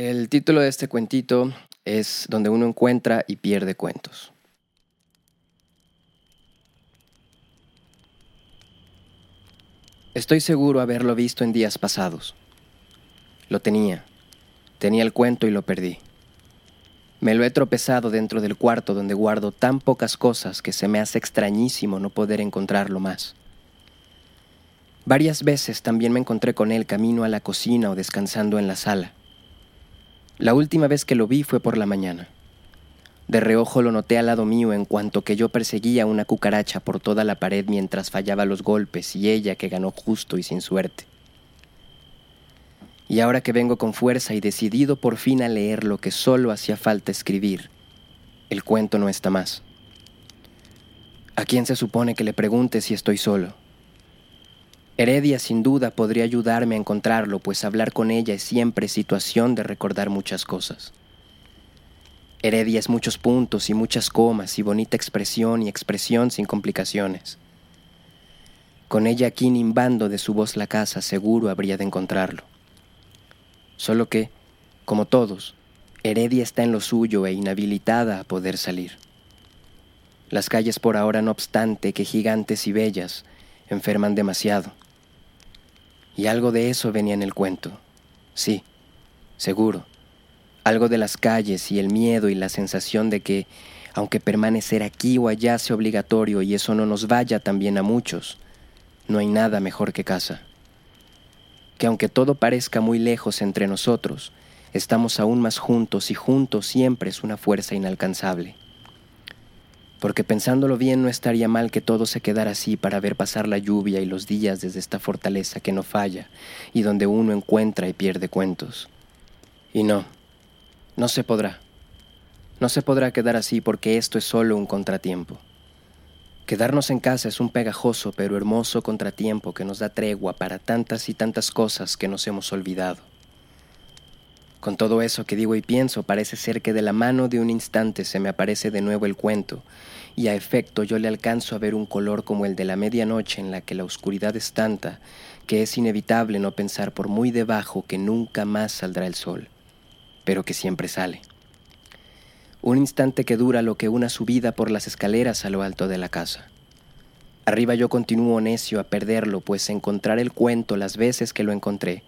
El título de este cuentito es Donde uno encuentra y pierde cuentos. Estoy seguro haberlo visto en días pasados. Lo tenía. Tenía el cuento y lo perdí. Me lo he tropezado dentro del cuarto donde guardo tan pocas cosas que se me hace extrañísimo no poder encontrarlo más. Varias veces también me encontré con él camino a la cocina o descansando en la sala. La última vez que lo vi fue por la mañana. De reojo lo noté al lado mío en cuanto que yo perseguía una cucaracha por toda la pared mientras fallaba los golpes y ella que ganó justo y sin suerte. Y ahora que vengo con fuerza y decidido por fin a leer lo que solo hacía falta escribir, el cuento no está más. ¿A quién se supone que le pregunte si estoy solo? Heredia sin duda podría ayudarme a encontrarlo, pues hablar con ella es siempre situación de recordar muchas cosas. Heredia es muchos puntos y muchas comas y bonita expresión y expresión sin complicaciones. Con ella aquí nimbando de su voz la casa, seguro habría de encontrarlo. Solo que, como todos, Heredia está en lo suyo e inhabilitada a poder salir. Las calles por ahora, no obstante que gigantes y bellas, enferman demasiado. Y algo de eso venía en el cuento. Sí, seguro. Algo de las calles y el miedo y la sensación de que, aunque permanecer aquí o allá sea obligatorio y eso no nos vaya también a muchos, no hay nada mejor que casa. Que aunque todo parezca muy lejos entre nosotros, estamos aún más juntos y juntos siempre es una fuerza inalcanzable porque pensándolo bien no estaría mal que todo se quedara así para ver pasar la lluvia y los días desde esta fortaleza que no falla y donde uno encuentra y pierde cuentos. Y no, no se podrá. No se podrá quedar así porque esto es solo un contratiempo. Quedarnos en casa es un pegajoso pero hermoso contratiempo que nos da tregua para tantas y tantas cosas que nos hemos olvidado. Con todo eso que digo y pienso, parece ser que de la mano de un instante se me aparece de nuevo el cuento, y a efecto yo le alcanzo a ver un color como el de la medianoche en la que la oscuridad es tanta que es inevitable no pensar por muy debajo que nunca más saldrá el sol, pero que siempre sale. Un instante que dura lo que una subida por las escaleras a lo alto de la casa. Arriba yo continúo necio a perderlo, pues encontrar el cuento las veces que lo encontré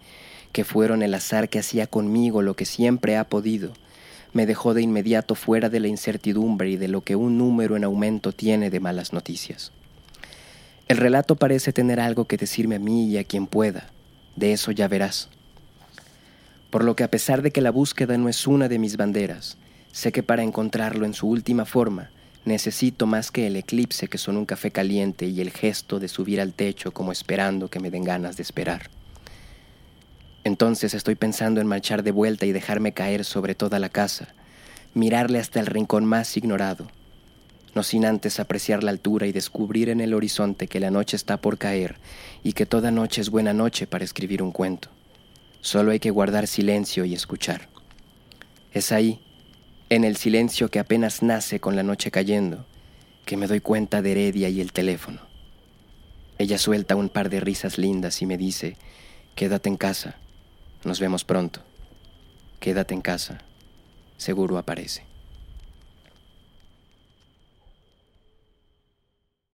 que fueron el azar que hacía conmigo lo que siempre ha podido, me dejó de inmediato fuera de la incertidumbre y de lo que un número en aumento tiene de malas noticias. El relato parece tener algo que decirme a mí y a quien pueda, de eso ya verás. Por lo que a pesar de que la búsqueda no es una de mis banderas, sé que para encontrarlo en su última forma, necesito más que el eclipse que son un café caliente y el gesto de subir al techo como esperando que me den ganas de esperar. Entonces estoy pensando en marchar de vuelta y dejarme caer sobre toda la casa, mirarle hasta el rincón más ignorado, no sin antes apreciar la altura y descubrir en el horizonte que la noche está por caer y que toda noche es buena noche para escribir un cuento. Solo hay que guardar silencio y escuchar. Es ahí, en el silencio que apenas nace con la noche cayendo, que me doy cuenta de Heredia y el teléfono. Ella suelta un par de risas lindas y me dice, quédate en casa. Nos vemos pronto. Quédate en casa. Seguro aparece.